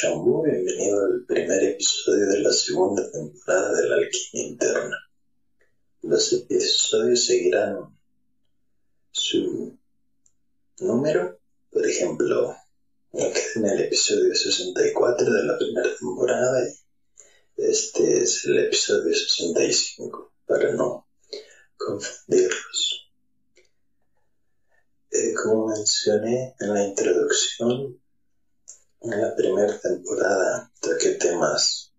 Shambú, bienvenido al primer episodio de la segunda temporada de la Alquimia Interna. Los episodios seguirán su número, por ejemplo, en el episodio 64 de la primera temporada y este es el episodio 65, para no confundirlos. Eh, como mencioné en la introducción, en la primera temporada toqué temas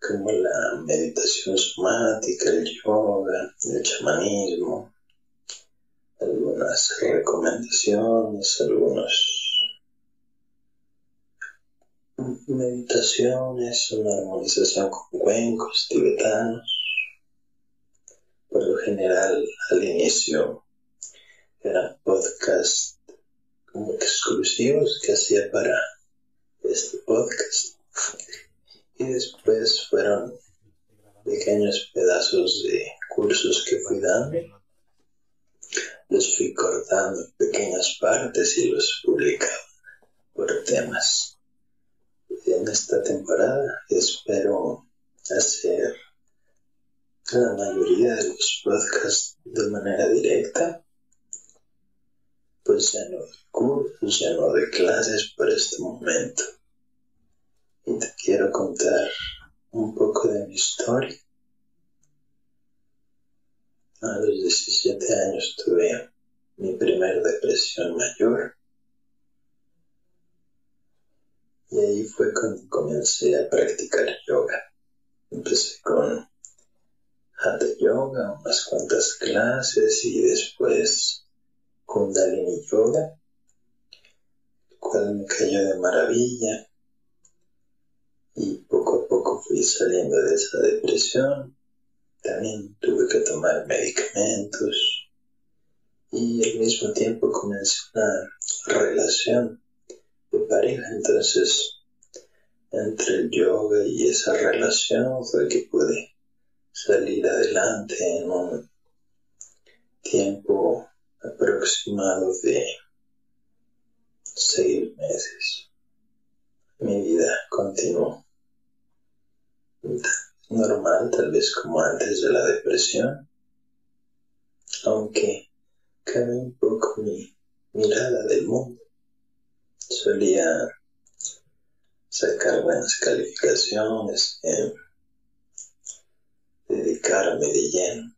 como la meditación somática, el yoga, el chamanismo, algunas recomendaciones, algunos meditaciones, una armonización con cuencos tibetanos. Por lo general, al inicio eran podcasts como exclusivos que hacía para este podcast. Y después fueron pequeños pedazos de cursos que fui dando. Los fui cortando en pequeñas partes y los publicaba por temas. En esta temporada espero hacer la mayoría de los podcasts de manera directa pues ya no de cursos, ya no de clases por este momento. Y te quiero contar un poco de mi historia. A los 17 años tuve mi primera depresión mayor. Y ahí fue cuando comencé a practicar yoga. Empecé con Hatha Yoga, unas cuantas clases y después Kundalini Yoga, el cual me cayó de maravilla y poco a poco fui saliendo de esa depresión. También tuve que tomar medicamentos y al mismo tiempo comencé una relación de pareja. Entonces, entre el yoga y esa relación fue que pude salir adelante en un tiempo aproximado de seis meses. Mi vida continuó normal, tal vez como antes de la depresión, aunque cambió un poco mi mirada del mundo. Solía sacar buenas calificaciones, dedicarme de lleno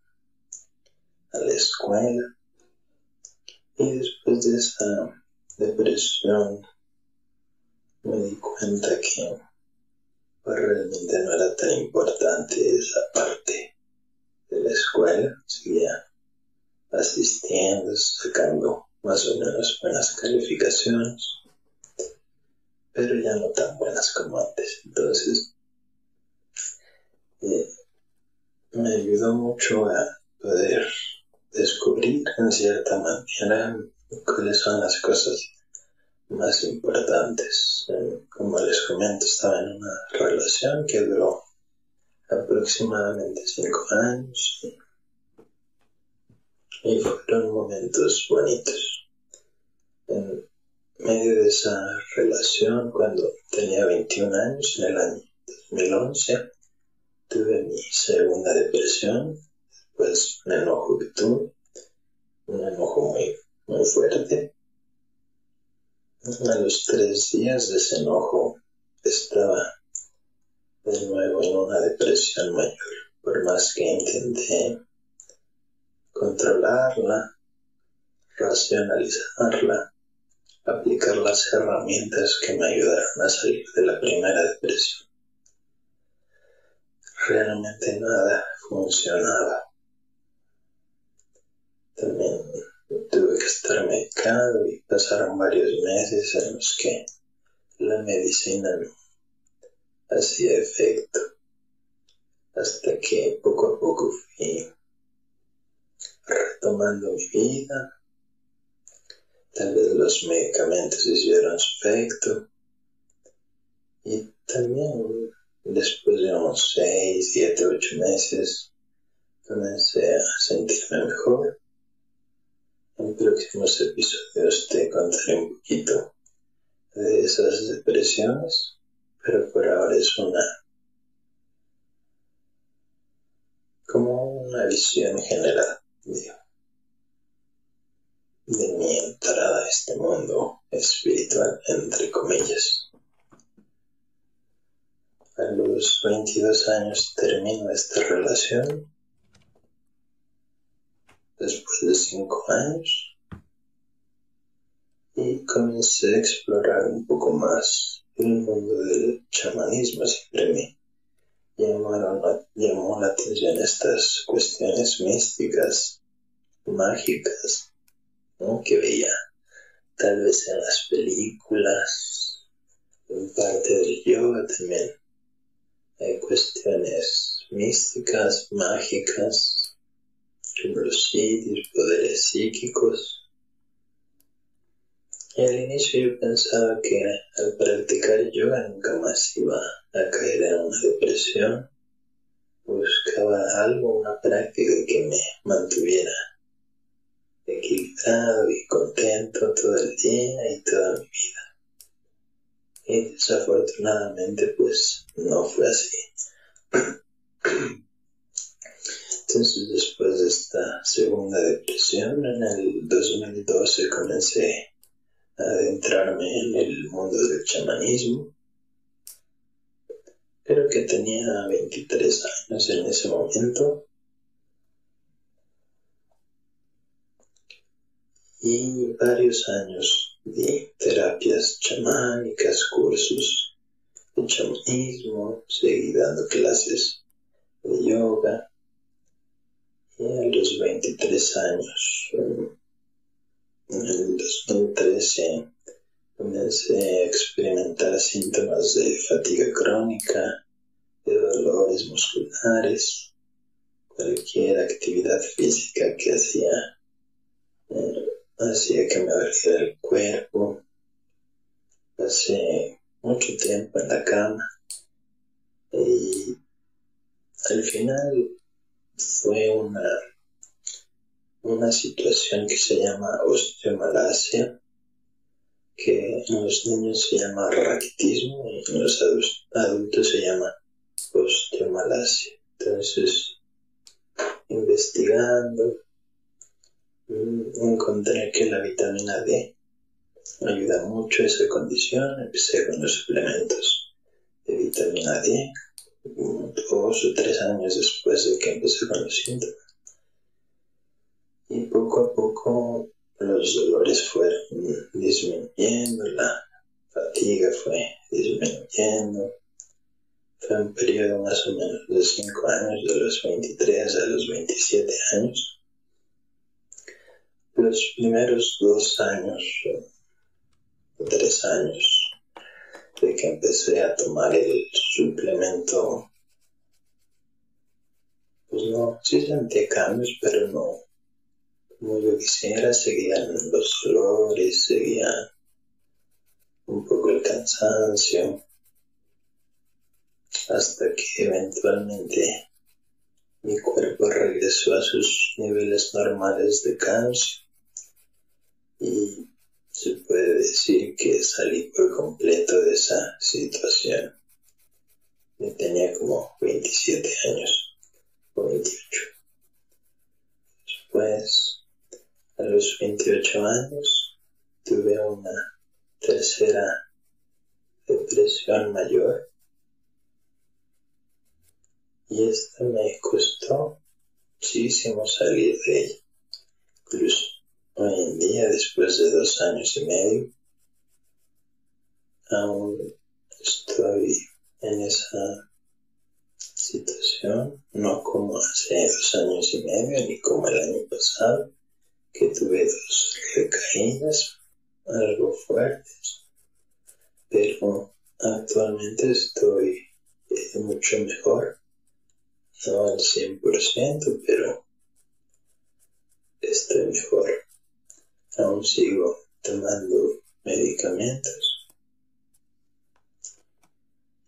a la escuela y después de esa depresión me di cuenta que pues, realmente no era tan importante esa parte de la escuela. Seguía asistiendo, sacando más o menos buenas calificaciones, pero ya no tan buenas como antes. Entonces, eh, me ayudó mucho a poder descubrir en cierta manera cuáles son las cosas más importantes. Eh, como les comento, estaba en una relación que duró aproximadamente cinco años y, fueron momentos bonitos. En medio de esa relación, cuando tenía 21 años, en el año 2011, tuve mi segunda depresión pues un enojo que tuve, un enojo muy, muy fuerte. A los tres días de ese enojo estaba de nuevo en una depresión mayor, por más que intenté controlarla, racionalizarla, aplicar las herramientas que me ayudaron a salir de la primera depresión. Realmente nada funcionaba. También tuve que estar medicado y pasaron varios meses en los que la medicina no hacía efecto. Hasta que poco a poco fui retomando mi vida. Tal vez los medicamentos hicieron su efecto. Y también después de unos 6, 7, 8 meses comencé a sentirme mejor en próximos episodios te contaré un poquito de esas depresiones, pero por ahora es una como una visión general, digo, de mi entrada a este mundo espiritual, entre comillas. A los 22 años termino esta relación. Después de 5 años, y comencé a explorar un poco más el mundo del chamanismo. Siempre me llamaron, llamó la atención estas cuestiones místicas, mágicas, que veía tal vez en las películas, en parte del yoga también. Hay cuestiones místicas, mágicas, sitios, poderes psíquicos al inicio yo pensaba que al practicar yoga nunca más iba a caer en una depresión. Buscaba algo, una práctica que me mantuviera equilibrado y contento todo el día y toda mi vida. Y desafortunadamente pues no fue así. Después de esta segunda depresión en el 2012 comencé adentrarme en el mundo del chamanismo. Creo que tenía 23 años en ese momento. Y varios años de terapias chamánicas, cursos de chamanismo, seguí dando clases de yoga. A los 23 años en el 2013 comencé a experimentar síntomas de fatiga crónica, de dolores musculares, cualquier actividad física que hacía eh, hacía que me doliera el cuerpo. Pasé mucho tiempo en la cama y al final fue una una situación que se llama osteomalacia, que en los niños se llama raquitismo y en los adultos se llama osteomalacia. Entonces, investigando, mm, encontré que la vitamina D ayuda mucho a esa condición. Empecé con los suplementos de vitamina D, dos o tres años después de que empecé con los síntomas y poco a poco los dolores fueron disminuyendo, la fatiga fue disminuyendo. Fue un periodo más o menos de 5 años, de los 23 a los 27 años. Los primeros dos años, tres años, de que empecé a tomar el suplemento, pues no, sí sentí cambios, pero no, como yo quisiera, seguían los dolores, seguía un poco el cansancio, hasta que eventualmente mi cuerpo regresó a sus niveles normales de calcio y se puede decir que salí por completo de esa situación. Yo tenía como 27 años o 28. Después a los 28 años tuve una tercera depresión mayor y esta me costó muchísimo salir de ella. Incluso hoy en día, después de dos años y medio, aún estoy en esa situación, no como hace dos años y medio ni como el año pasado, que tuve dos recaídas algo fuertes, pero actualmente estoy eh, mucho mejor, no al 100%, pero estoy mejor. Aún sigo tomando medicamentos.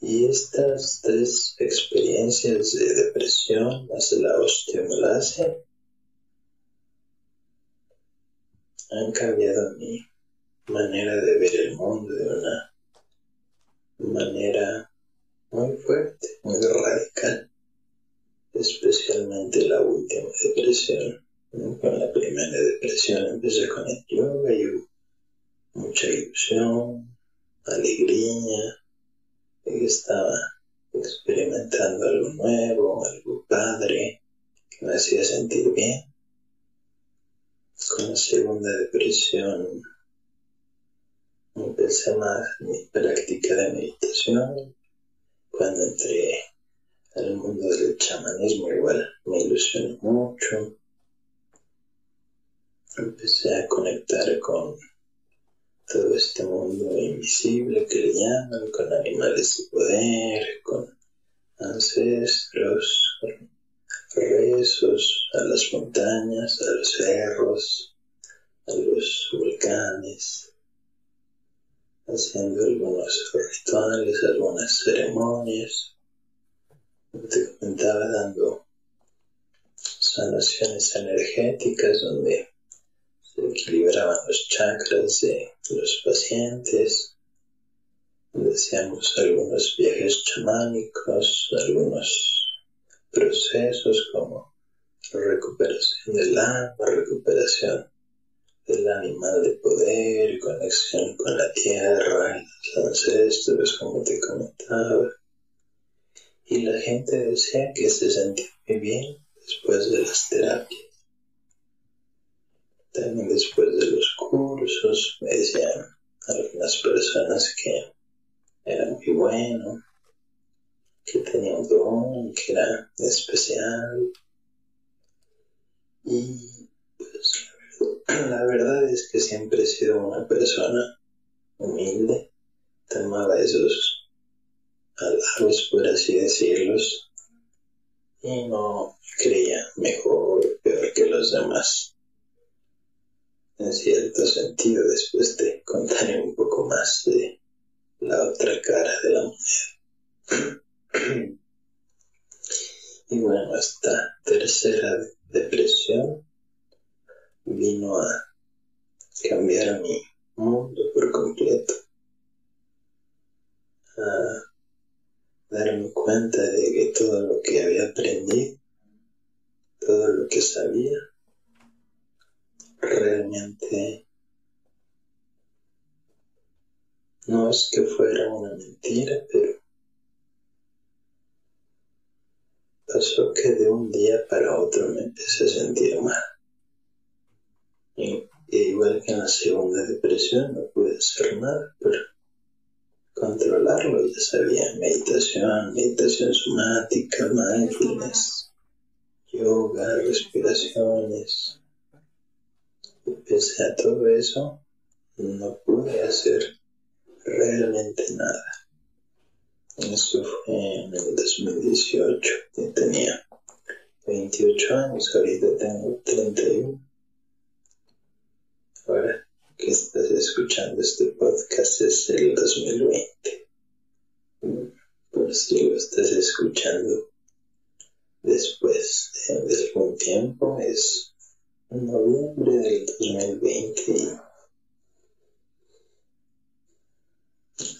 Y estas tres experiencias de depresión más la osteomalacia han cambiado mi manera de ver el mundo de una manera muy fuerte, muy radical, especialmente la última depresión. Con la primera depresión empecé con el yoga y mucha ilusión, alegría, estaba experimentando algo nuevo, algo padre, que me hacía sentir bien. Con la segunda depresión empecé más mi práctica de meditación. Cuando entré al mundo del chamanismo igual me ilusionó mucho. Empecé a conectar con todo este mundo invisible que le llaman, con animales de poder, con ancestros, con rezos a las montañas, a los cerros, a los volcanes, haciendo algunos rituales, algunas ceremonias. Te comentaba dando sanaciones energéticas donde equilibraban los chakras de los pacientes. Deseamos algunos viajes chamánicos, algunos procesos como recuperación del alma, recuperación del animal de poder, conexión con la tierra, los ancestros, como te comentaba. Y la gente desea que se sienta muy bien después de las terapias. Después de los cursos me decían algunas personas que era muy bueno, que tenía un don, que era especial. Y pues la verdad es que siempre he sido una persona humilde, tomaba esos halagos, por así decirlos, y no creía mejor o peor que los demás. En cierto sentido, después te contaré un poco más de la otra cara de la moneda. y bueno, esta tercera depresión vino a cambiar mi mundo por completo, a darme cuenta de que todo lo que había aprendido, todo lo que sabía, realmente no es que fuera una mentira, pero pasó que de un día para otro me empecé a sentir mal. Y, igual que en la segunda depresión no pude hacer nada, pero controlarlo ya sabía, meditación, meditación somática, mindfulness, yoga, respiraciones. Pese a todo eso, no pude hacer realmente nada. Eso fue en el 2018, yo tenía 28 años, ahorita tengo 31 ahora que estás escuchando este podcast es el 2020. Por si lo estás escuchando después de, algún tiempo, es noviembre del 2020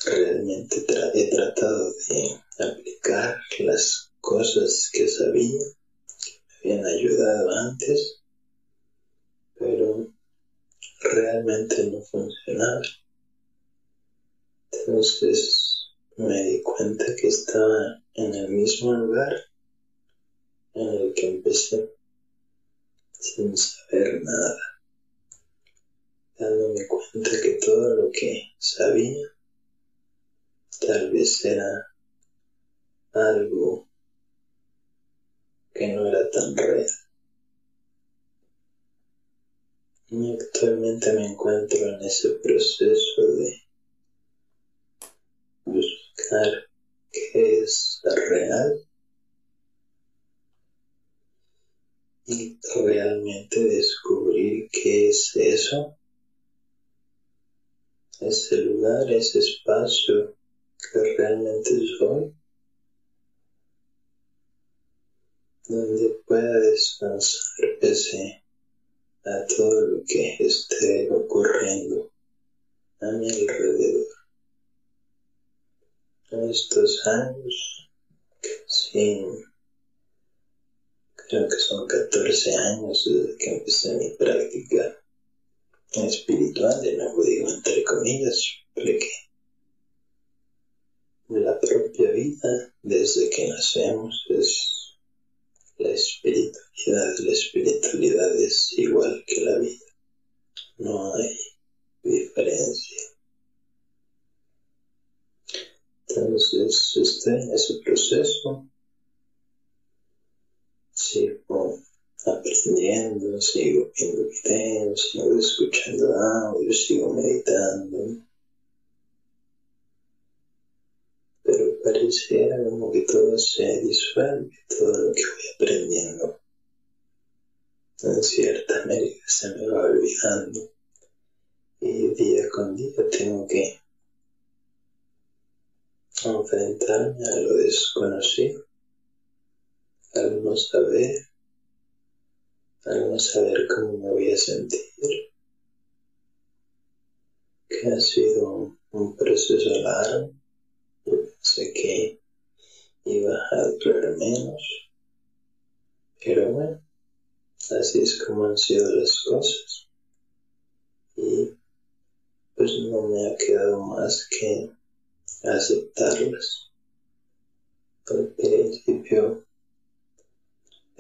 realmente he tratado de aplicar las cosas que sabía, que me habían ayudado antes, pero realmente no funcionaba. Entonces me di cuenta que estaba en el mismo lugar en el que empecé, sin saber nada, dándome cuenta que todo lo que sabía tal vez era algo que no era tan real. Y actualmente me encuentro en ese proceso de buscar qué es real ese lugar, ese espacio que realmente soy, donde pueda descansar pese a todo lo que esté ocurriendo a mi alrededor. Estos años, sin creo que son 14 años desde que empecé mi práctica espiritual, de nuevo digo entre comillas, porque la propia vida desde que nacemos es la espiritualidad, la espiritualidad es igual que la vida, no hay diferencia. Entonces estoy en ese proceso, aprendiendo, sigo viendo videos, sigo escuchando audio, sigo meditando. Pero pareciera como que todo se disuelve, todo lo que voy aprendiendo. En cierta medida se me va olvidando y día con día tengo que enfrentarme a lo desconocido, al no saber, al no saber cómo me voy a sentir, que ha sido un proceso largo, pensé que iba a durar menos, pero bueno, así es como han sido las cosas. Y pues no me ha quedado más que aceptarlas. Al principio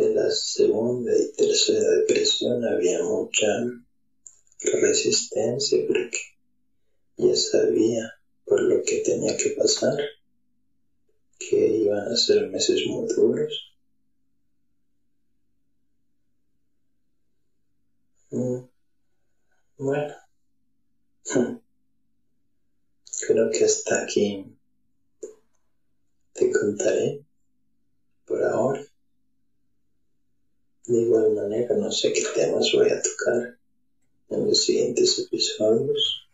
de la segunda y tercera depresión había mucha resistencia porque ya sabía por lo que tenía que pasar, que iban a ser meses muy duros. Mm, bueno, Creo que hasta aquí te contaré por ahora. De igual manera, no sé qué temas voy a tocar en los siguientes episodios.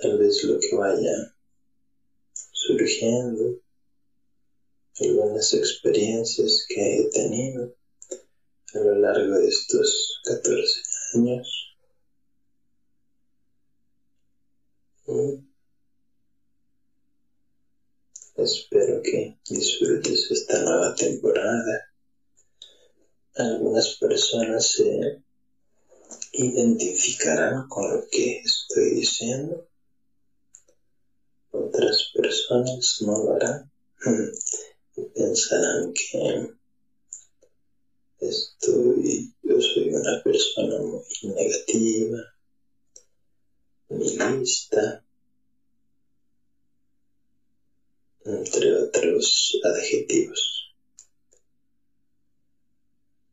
Tal vez lo que vaya surgiendo, algunas experiencias que he tenido a lo largo de estos 14 años. Y espero que disfrutes esta nueva temporada. Algunas personas se identificarán con lo que estoy diciendo. Otras personas no lo harán y pensarán que Estoy, yo soy una persona muy negativa, nihilista, entre otros adjetivos.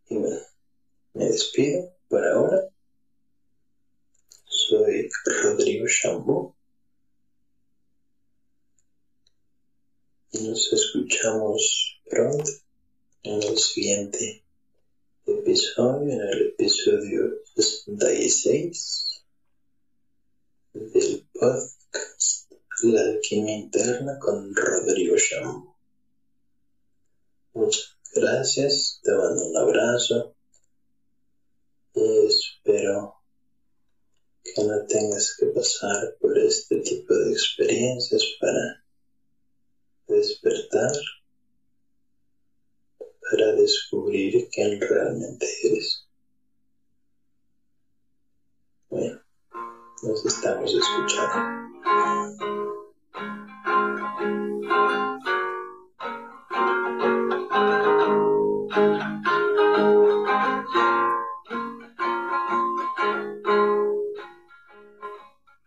Y bueno, me despido por ahora. Soy Rodrigo Chambó. Y nos escuchamos pronto en el siguiente episodio, en el episodio 66 del podcast La alquimia interna con Rodrigo Cham. Muchas gracias, te mando un abrazo y espero que no tengas que pasar por este tipo de experiencias para despertar para descubrir quién realmente eres. Bueno, nos estamos escuchando.